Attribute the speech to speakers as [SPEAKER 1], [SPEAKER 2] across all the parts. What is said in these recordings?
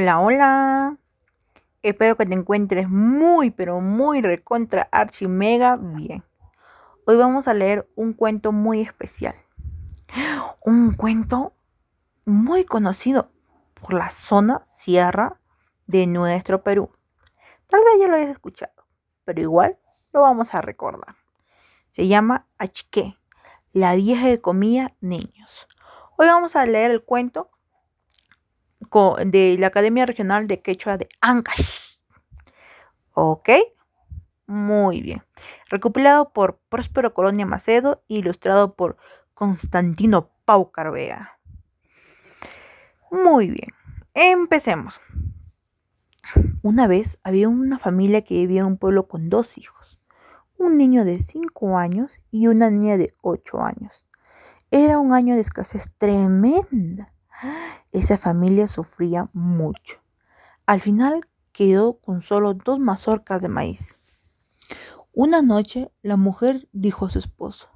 [SPEAKER 1] Hola, hola. Espero que te encuentres muy, pero muy recontra archi mega bien. Hoy vamos a leer un cuento muy especial. Un cuento muy conocido por la zona sierra de nuestro Perú. Tal vez ya lo hayas escuchado, pero igual lo vamos a recordar. Se llama Achique, la vieja que comía niños. Hoy vamos a leer el cuento de la Academia Regional de Quechua de Ancash. ¿Ok? Muy bien. Recopilado por Próspero Colonia Macedo, ilustrado por Constantino Pau Carvea. Muy bien. Empecemos. Una vez había una familia que vivía en un pueblo con dos hijos, un niño de 5 años y una niña de 8 años. Era un año de escasez tremenda esa familia sufría mucho. Al final quedó con solo dos mazorcas de maíz. Una noche la mujer dijo a su esposo,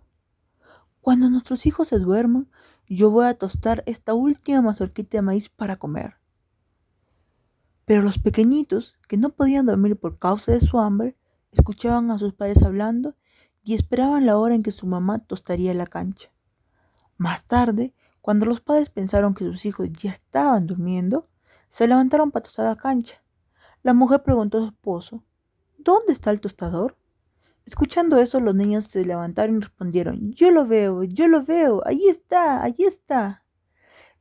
[SPEAKER 1] cuando nuestros hijos se duerman, yo voy a tostar esta última mazorquita de maíz para comer. Pero los pequeñitos, que no podían dormir por causa de su hambre, escuchaban a sus padres hablando y esperaban la hora en que su mamá tostaría la cancha. Más tarde, cuando los padres pensaron que sus hijos ya estaban durmiendo, se levantaron para tostar la cancha. La mujer preguntó a su esposo, ¿Dónde está el tostador? Escuchando eso, los niños se levantaron y respondieron, Yo lo veo, yo lo veo, allí está, allí está.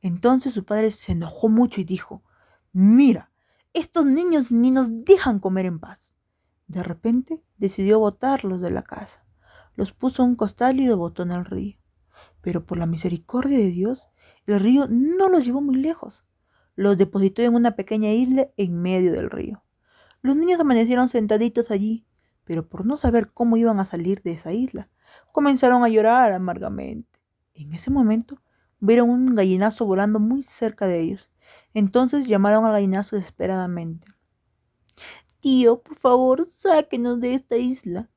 [SPEAKER 1] Entonces su padre se enojó mucho y dijo, Mira, estos niños ni nos dejan comer en paz. De repente decidió botarlos de la casa. Los puso en un costal y los botó en el río. Pero por la misericordia de Dios, el río no los llevó muy lejos. Los depositó en una pequeña isla en medio del río. Los niños amanecieron sentaditos allí, pero por no saber cómo iban a salir de esa isla, comenzaron a llorar amargamente. En ese momento vieron un gallinazo volando muy cerca de ellos. Entonces llamaron al gallinazo desesperadamente. Tío, por favor, sáquenos de esta isla.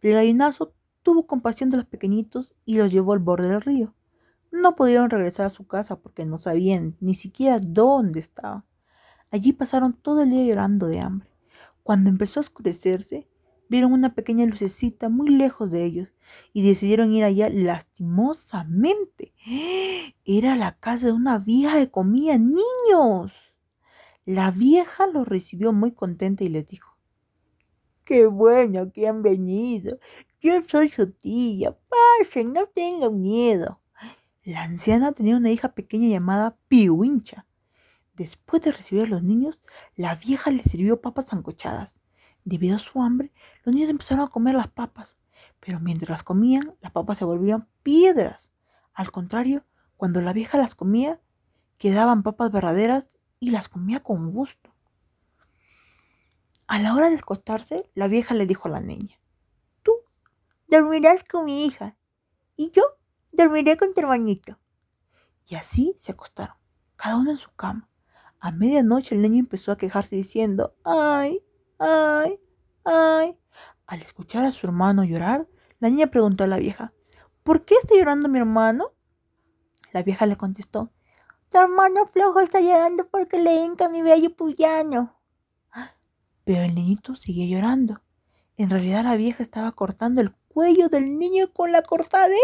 [SPEAKER 1] El gallinazo tuvo compasión de los pequeñitos y los llevó al borde del río. No pudieron regresar a su casa porque no sabían ni siquiera dónde estaban. Allí pasaron todo el día llorando de hambre. Cuando empezó a oscurecerse, vieron una pequeña lucecita muy lejos de ellos y decidieron ir allá lastimosamente. Era la casa de una vieja que comía niños. La vieja los recibió muy contenta y les dijo, Qué bueno que han venido. Yo soy su tía. Pasen, no tengan miedo. La anciana tenía una hija pequeña llamada Piuincha. Después de recibir a los niños, la vieja les sirvió papas zancochadas. Debido a su hambre, los niños empezaron a comer las papas, pero mientras las comían, las papas se volvían piedras. Al contrario, cuando la vieja las comía, quedaban papas verdaderas y las comía con gusto. A la hora de acostarse, la vieja le dijo a la niña, dormirás con mi hija y yo dormiré con tu hermanito. Y así se acostaron, cada uno en su cama. A medianoche el niño empezó a quejarse diciendo, ay, ay, ay. Al escuchar a su hermano llorar, la niña preguntó a la vieja, ¿por qué está llorando mi hermano? La vieja le contestó, tu hermano flojo está llorando porque le hinca mi bello puyano. Pero el niñito seguía llorando. En realidad la vieja estaba cortando el cuello del niño con la cortadera.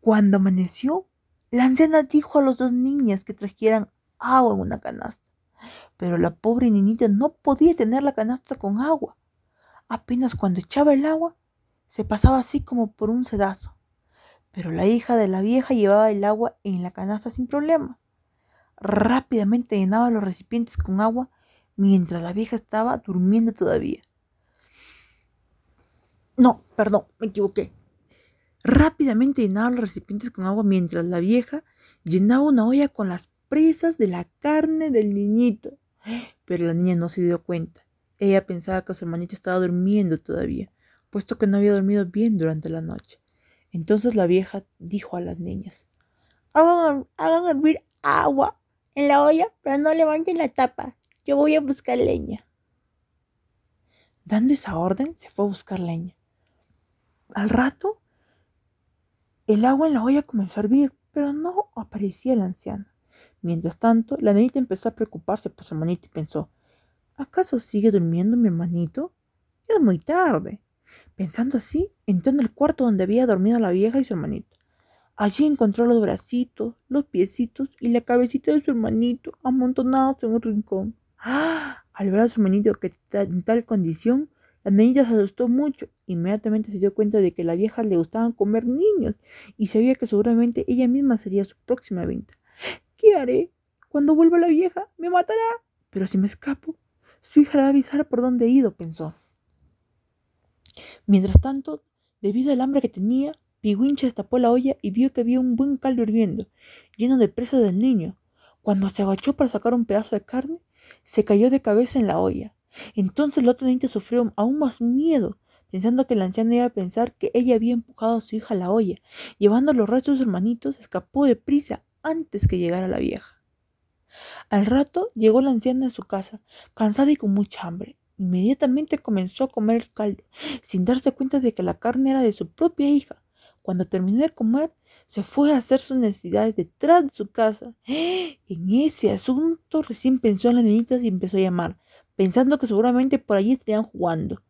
[SPEAKER 1] Cuando amaneció, la anciana dijo a los dos niñas que trajeran agua en una canasta. Pero la pobre niñita no podía tener la canasta con agua. Apenas cuando echaba el agua, se pasaba así como por un sedazo. Pero la hija de la vieja llevaba el agua en la canasta sin problema. Rápidamente llenaba los recipientes con agua mientras la vieja estaba durmiendo todavía. No, perdón, me equivoqué. Rápidamente llenaba los recipientes con agua mientras la vieja llenaba una olla con las presas de la carne del niñito. Pero la niña no se dio cuenta. Ella pensaba que su hermanito estaba durmiendo todavía, puesto que no había dormido bien durante la noche. Entonces la vieja dijo a las niñas, hagan, hagan hervir agua en la olla, pero no levanten la tapa. Yo voy a buscar leña. Dando esa orden, se fue a buscar leña. Al rato, el agua en la olla comenzó a hervir, pero no aparecía la anciana. Mientras tanto, la nenita empezó a preocuparse por su hermanito y pensó, ¿acaso sigue durmiendo mi hermanito? es muy tarde. Pensando así, entró en el cuarto donde había dormido la vieja y su hermanito. Allí encontró los bracitos, los piecitos y la cabecita de su hermanito amontonados en un rincón. ¡Ah! Al ver a su hermanito que en tal condición, la nenita se asustó mucho. Inmediatamente se dio cuenta de que a la vieja le gustaban comer niños y sabía que seguramente ella misma sería su próxima venta. ¿Qué haré? Cuando vuelva la vieja, me matará. Pero si me escapo, su hija la va a avisar por dónde he ido, pensó. Mientras tanto, debido al hambre que tenía, Pigüincha destapó la olla y vio que había un buen caldo hirviendo, lleno de presa del niño. Cuando se agachó para sacar un pedazo de carne, se cayó de cabeza en la olla. Entonces la otra niña sufrió aún más miedo, pensando que la anciana iba a pensar que ella había empujado a su hija a la olla. Llevando los restos de sus hermanitos, escapó de prisa antes que llegara la vieja. Al rato llegó la anciana a su casa, cansada y con mucha hambre. Inmediatamente comenzó a comer el caldo, sin darse cuenta de que la carne era de su propia hija. Cuando terminó de comer, se fue a hacer sus necesidades detrás de su casa. En ese asunto recién pensó en las niñitas y empezó a llamar, pensando que seguramente por allí estarían jugando.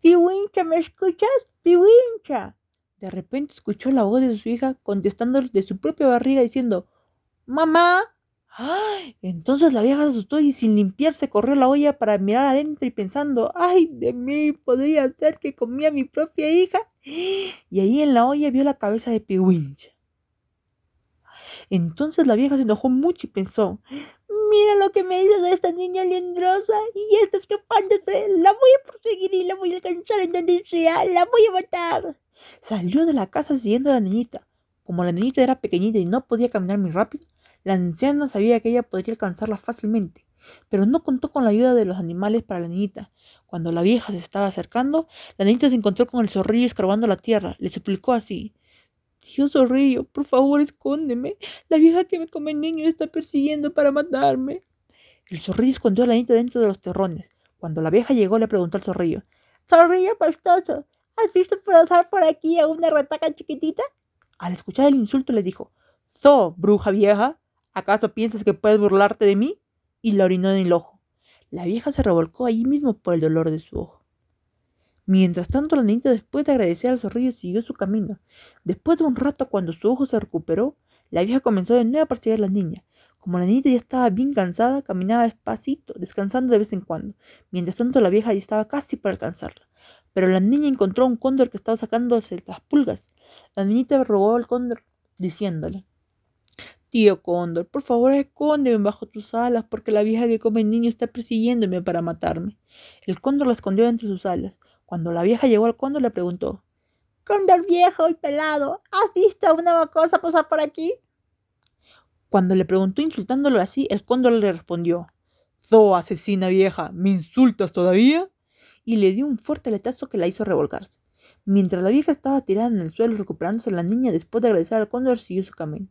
[SPEAKER 1] Piwincha, ¿me escuchas? Piwincha. De repente escuchó la voz de su hija contestándole de su propia barriga diciendo, Mamá. Entonces la vieja se asustó y sin limpiarse corrió la olla para mirar adentro y pensando, ¡ay de mí! Podría ser que comía mi propia hija. Y ahí en la olla vio la cabeza de Piwincha. Entonces la vieja se enojó mucho y pensó, mira lo que me hizo esta niña liendrosa y está escapándose. La voy a perseguir y la voy a alcanzar en donde sea. La voy a matar. Salió de la casa siguiendo a la niñita. Como la niñita era pequeñita y no podía caminar muy rápido, la anciana sabía que ella podría alcanzarla fácilmente, pero no contó con la ayuda de los animales para la niñita. Cuando la vieja se estaba acercando, la niñita se encontró con el zorrillo escarbando la tierra. Le suplicó así. Dios zorrillo, por favor, escóndeme. La vieja que me come niño está persiguiendo para matarme. El zorrillo escondió a la niñita dentro de los terrones. Cuando la vieja llegó, le preguntó al zorrillo. Zorrillo pastoso, ¿has visto pasar por aquí a una rataca chiquitita? Al escuchar el insulto le dijo, Zo, bruja vieja, ¿Acaso piensas que puedes burlarte de mí? Y la orinó en el ojo. La vieja se revolcó allí mismo por el dolor de su ojo. Mientras tanto, la niñita, después de agradecer al zorrillo, siguió su camino. Después de un rato, cuando su ojo se recuperó, la vieja comenzó de nuevo a perseguir a la niña. Como la niñita ya estaba bien cansada, caminaba despacito, descansando de vez en cuando. Mientras tanto, la vieja ya estaba casi para alcanzarla. Pero la niña encontró un cóndor que estaba sacándose las pulgas. La niñita robó al cóndor, diciéndole, Tío Cóndor, por favor escóndeme bajo tus alas, porque la vieja que come niño está persiguiéndome para matarme. El cóndor la escondió entre sus alas. Cuando la vieja llegó al cóndor le preguntó, Cóndor viejo y pelado, ¿has visto una cosa pasar por aquí? Cuando le preguntó insultándolo así, el cóndor le respondió, Zo, asesina vieja, ¿me insultas todavía? Y le dio un fuerte letazo que la hizo revolcarse. Mientras la vieja estaba tirada en el suelo recuperándose, la niña, después de agradecer al cóndor, siguió su camino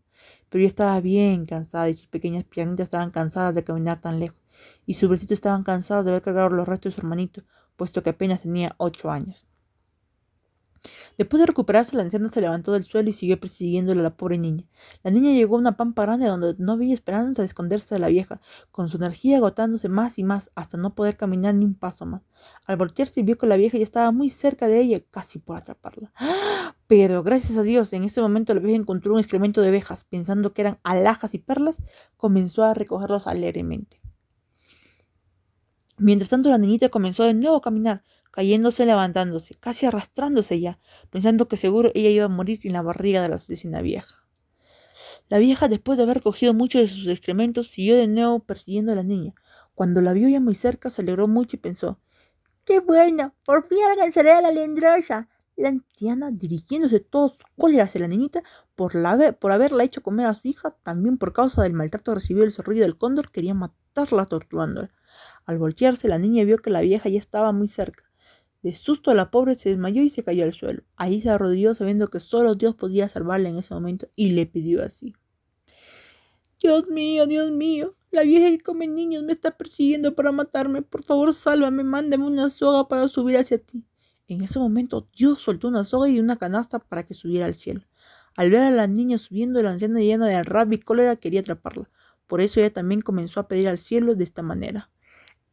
[SPEAKER 1] pero ella estaba bien cansada y sus pequeñas piernitas estaban cansadas de caminar tan lejos, y sus bracitos estaban cansados de haber cargado los restos de su hermanito, puesto que apenas tenía ocho años. Después de recuperarse, la anciana se levantó del suelo y siguió persiguiéndole a la pobre niña. La niña llegó a una pampa grande donde no había esperanza de esconderse de la vieja, con su energía agotándose más y más hasta no poder caminar ni un paso más. Al voltearse vio que la vieja ya estaba muy cerca de ella, casi por atraparla. Pero gracias a Dios, en ese momento la vieja encontró un excremento de abejas, pensando que eran alhajas y perlas, comenzó a recogerlas alegremente. Mientras tanto, la niñita comenzó de nuevo a caminar, cayéndose, levantándose, casi arrastrándose ya, pensando que seguro ella iba a morir en la barriga de la asesina vieja. La vieja, después de haber cogido muchos de sus excrementos, siguió de nuevo persiguiendo a la niña. Cuando la vio ya muy cerca, se alegró mucho y pensó, ¡Qué bueno! Por fin alcanzaré a la lendrosa. La anciana, dirigiéndose todo su cólera hacia la niñita por, la, por haberla hecho comer a su hija, también por causa del maltrato recibido del zorrillo del cóndor, quería matarla torturándola. Al voltearse, la niña vio que la vieja ya estaba muy cerca. De susto la pobre se desmayó y se cayó al suelo. Ahí se arrodilló sabiendo que solo Dios podía salvarla en ese momento y le pidió así. Dios mío, Dios mío, la vieja que come niños me está persiguiendo para matarme. Por favor, sálvame, mándame una soga para subir hacia ti. En ese momento Dios soltó una soga y una canasta para que subiera al cielo. Al ver a la niña subiendo, la anciana llena de rabia y cólera quería atraparla. Por eso ella también comenzó a pedir al cielo de esta manera.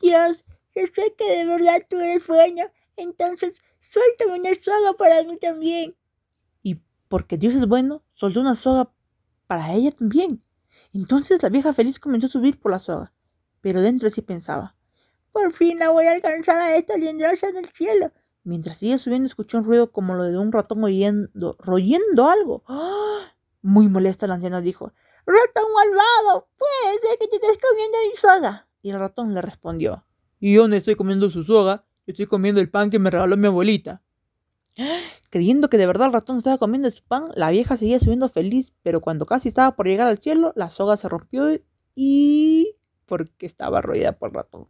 [SPEAKER 2] Dios, yo sé que de verdad tú eres bueno, entonces suéltame una soga para mí también.
[SPEAKER 1] Y porque Dios es bueno, soltó una soga para ella también. Entonces la vieja feliz comenzó a subir por la soga, pero dentro de sí pensaba,
[SPEAKER 2] por fin la voy a alcanzar a esta lindrosa en el cielo.
[SPEAKER 1] Mientras seguía subiendo escuchó un ruido como lo de un ratón oyendo, royendo algo. Muy molesta la anciana dijo,
[SPEAKER 2] ratón malvado, puede ser que te estés comiendo mi soga.
[SPEAKER 1] Y el ratón le respondió, ¿y dónde estoy comiendo su soga? Yo estoy comiendo el pan que me regaló mi abuelita. Creyendo que de verdad el ratón estaba comiendo su pan, la vieja seguía subiendo feliz, pero cuando casi estaba por llegar al cielo, la soga se rompió y... porque estaba arrollada por ratón.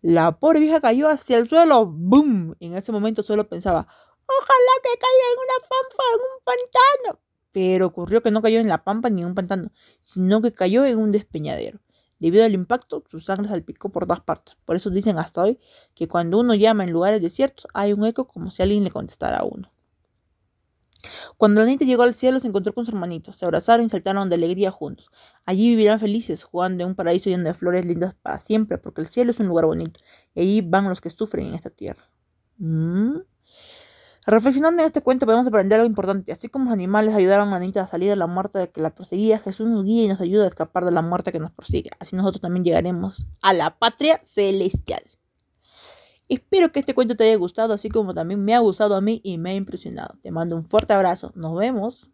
[SPEAKER 1] La pobre vieja cayó hacia el suelo. ¡Bum! En ese momento solo pensaba,
[SPEAKER 2] ojalá que caiga en una pampa, en un pantano.
[SPEAKER 1] Pero ocurrió que no cayó en la pampa ni en un pantano, sino que cayó en un despeñadero. Debido al impacto, su sangre salpicó por todas partes. Por eso dicen hasta hoy que cuando uno llama en lugares desiertos hay un eco como si alguien le contestara a uno. Cuando la niña llegó al cielo se encontró con su hermanito, se abrazaron y saltaron de alegría juntos. Allí vivirán felices, jugando en un paraíso lleno de flores lindas para siempre, porque el cielo es un lugar bonito, y allí van los que sufren en esta tierra. ¿Mm? Reflexionando en este cuento podemos aprender algo importante. Así como los animales ayudaron a la niña a salir de la muerte de que la perseguía, Jesús nos guía y nos ayuda a escapar de la muerte que nos persigue. Así nosotros también llegaremos a la patria celestial. Espero que este cuento te haya gustado, así como también me ha gustado a mí y me ha impresionado. Te mando un fuerte abrazo. Nos vemos.